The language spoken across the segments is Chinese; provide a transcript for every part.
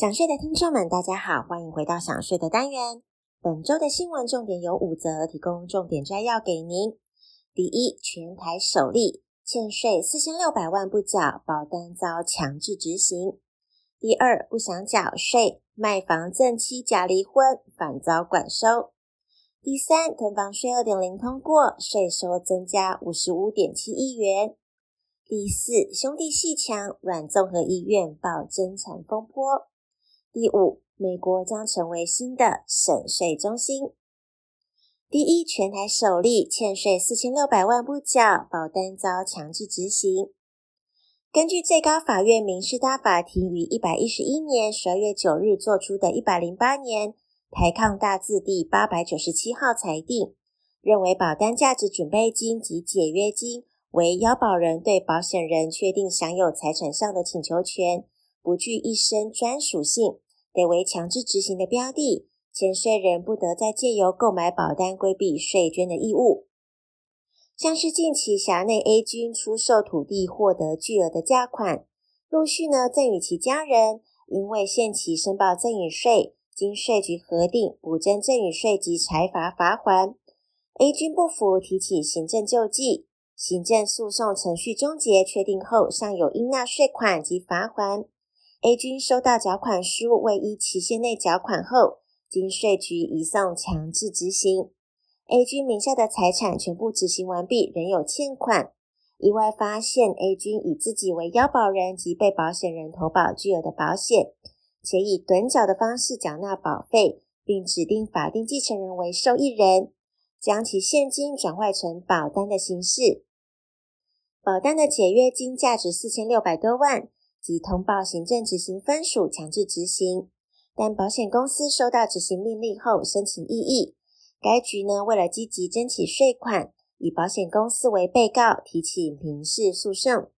想睡的听众们，大家好，欢迎回到想睡的单元。本周的新闻重点有五则，提供重点摘要给您。第一，全台首例欠税四千六百万不缴，保单遭强制执行。第二，不想缴税，卖房赠妻假离婚，反遭管收。第三，囤房税二点零通过，税收增加五十五点七亿元。第四，兄弟鬩墙，软综合医院爆争产风波。第五，美国将成为新的省税中心。第一，全台首例欠税四千六百万不缴，保单遭强制执行。根据最高法院民事大法庭于一百一十一年十二月九日作出的一百零八年台抗大字第八百九十七号裁定，认为保单价值准备金及解约金为要保人对保险人确定享有财产上的请求权。不具一身专属性，得为强制执行的标的，欠税人不得再借由购买保单规避税捐的义务。像是近期辖内 A 君出售土地获得巨额的价款，陆续呢赠与其家人，因为限期申报赠与税，经税局核定补征赠与税及裁罚罚锾。A 君不服，提起行政救济，行政诉讼程序终结确定后，尚有应纳税款及罚锾。A 君收到缴款书，未依期限内缴款后，经税局移送强制执行。A 君名下的财产全部执行完毕，仍有欠款。意外发现，A 君以自己为腰保人及被保险人投保巨额的保险，且以趸缴的方式缴纳保费，并指定法定继承人为受益人，将其现金转换成保单的形式。保单的解约金价值四千六百多万。即通报行政执行分署强制执行，但保险公司收到执行命令后申请异议，该局呢为了积极争取税款，以保险公司为被告提起民事诉讼，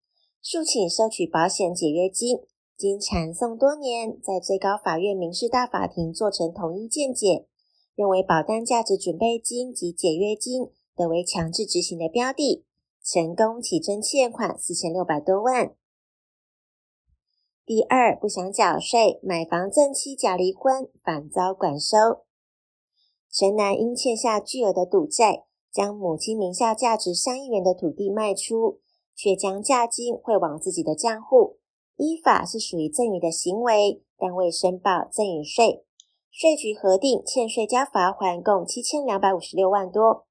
诉请收取保险解约金。经缠讼多年，在最高法院民事大法庭做成统一见解，认为保单价值准备金及解约金得为强制执行的标的，成功起征欠款四千六百多万。第二，不想缴税，买房赠妻假离婚，反遭管收。陈男因欠下巨额的赌债，将母亲名下价值三亿元的土地卖出，却将价金汇往自己的账户，依法是属于赠与的行为，但未申报赠与税。税局核定欠税加罚锾共七千两百五十六万多。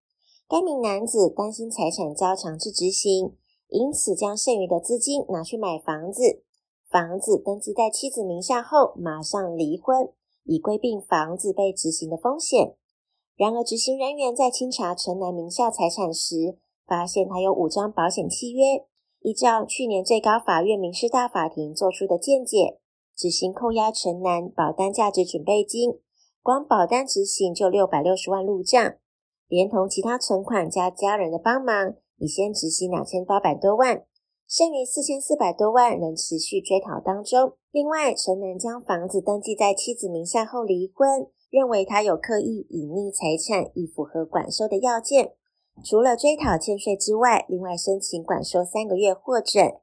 该名男子担心财产遭强制执行，因此将剩余的资金拿去买房子。房子登记在妻子名下后，马上离婚，以规避房子被执行的风险。然而，执行人员在清查陈男名下财产时，发现他有五张保险契约。依照去年最高法院民事大法庭作出的见解，执行扣押陈男保单价值准备金，光保单执行就六百六十万入账，连同其他存款加家人的帮忙，已先执行两千八百多万。剩余四千四百多万仍持续追讨当中。另外，陈男将房子登记在妻子名下后离婚，认为他有刻意隐匿财产，以符合管收的要件。除了追讨欠税之外，另外申请管收三个月获准。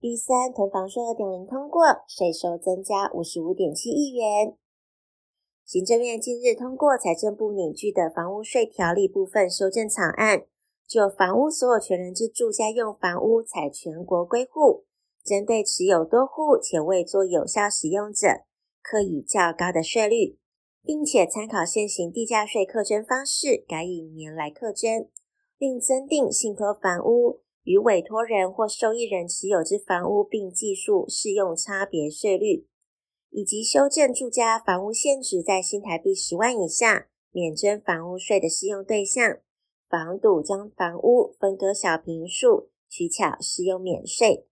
第三，囤房税二点零通过，税收增加五十五点七亿元。行政院近日通过财政部拟具的房屋税条例部分修正草案。就房屋所有权人之住家用房屋采全国归户，针对持有多户且未做有效使用者，课以较高的税率，并且参考现行地价税课征方式，改以年来课征，并增订信托房屋与委托人或受益人持有之房屋，并计数适用差别税率，以及修正住家房屋现值在新台币十万以下免征房屋税的适用对象。房堵将房屋分割小坪数，取巧适用免税。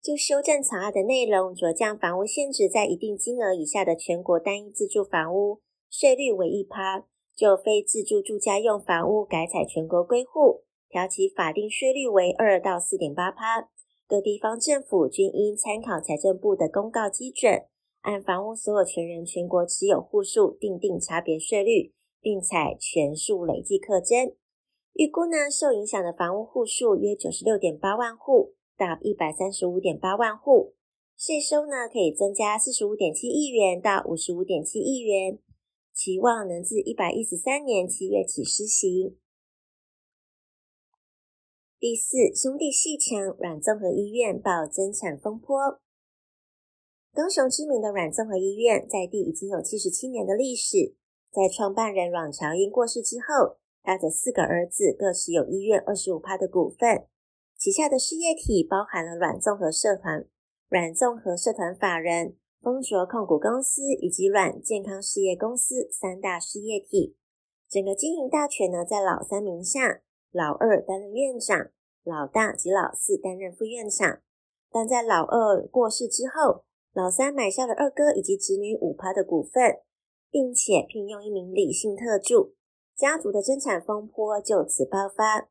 就修正草案的内容，着降房屋现值在一定金额以下的全国单一自住房屋税率为一趴；就非自住住家用房屋改采全国归户，调其法定税率为二到四点八趴。各地方政府均应参考财政部的公告基准，按房屋所有权人全国持有户数订定差别税率。并采全数累计课征，预估呢，受影响的房屋户数约九十六点八万户到一百三十五点八万户，税收呢可以增加四十五点七亿元到五十五点七亿元，期望能自一百一十三年七月起施行。第四，兄弟鬩墙阮综合医院爆增产风波。高雄知名的软综合医院在地已经有七十七年的历史，在创办人阮朝英过世之后，他的四个儿子各持有医院二十五趴的股份，旗下的事业体包含了阮综合社团、阮综合社团法人、丰卓控股公司以及阮健康事业公司三大事业体。整个经营大权呢，在老三名下。老二担任院长，老大及老四担任副院长。但在老二过世之后，老三买下了二哥以及侄女五趴的股份，并且聘用一名李姓特助，家族的争产风波就此爆发。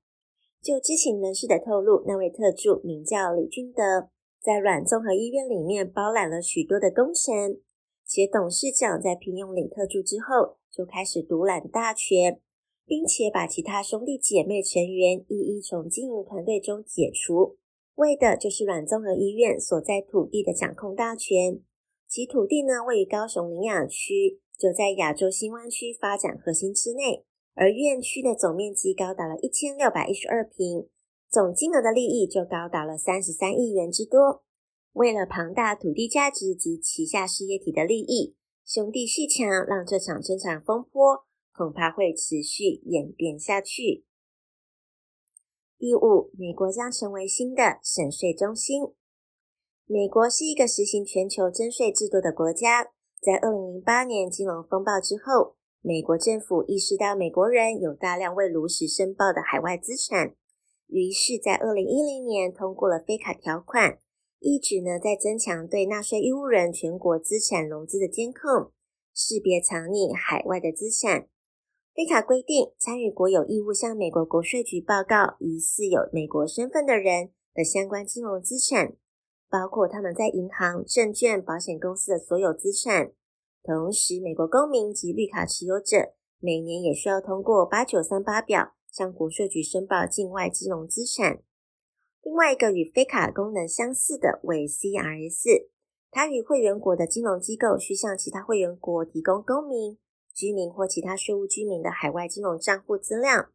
就知情人士的透露，那位特助名叫李君德，在阮综合医院里面包揽了许多的工程，且董事长在聘用李特助之后，就开始独揽大权。并且把其他兄弟姐妹成员一一从经营团队中解除，为的就是阮综合医院所在土地的掌控大权。其土地呢，位于高雄苓雅区，就在亚洲新湾区发展核心之内，而院区的总面积高达了一千六百一十二坪，总金额的利益就高达了三十三亿元之多。为了庞大土地价值及旗下事业体的利益，兄弟鬩墙让这场争产风波。恐怕会持续演变下去。第五，美国将成为新的省税中心。美国是一个实行全球征税制度的国家。在二零零八年金融风暴之后，美国政府意识到美国人有大量未如实申报的海外资产，于是，在二零一零年通过了非卡条款，意指呢，在增强对纳税义务人全国资产融资的监控，识别藏匿海外的资产。非卡规定，参与国有义务向美国国税局报告疑似有美国身份的人的相关金融资产，包括他们在银行、证券、保险公司的所有资产。同时，美国公民及绿卡持有者每年也需要通过八九三八表向国税局申报境外金融资产。另外一个与非卡功能相似的为 CRS，它与会员国的金融机构需向其他会员国提供公民。居民或其他税务居民的海外金融账户资料。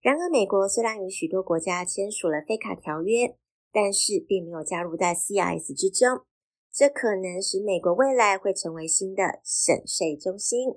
然而，美国虽然与许多国家签署了非卡条约，但是并没有加入在 CIS 之中。这可能使美国未来会成为新的省税中心。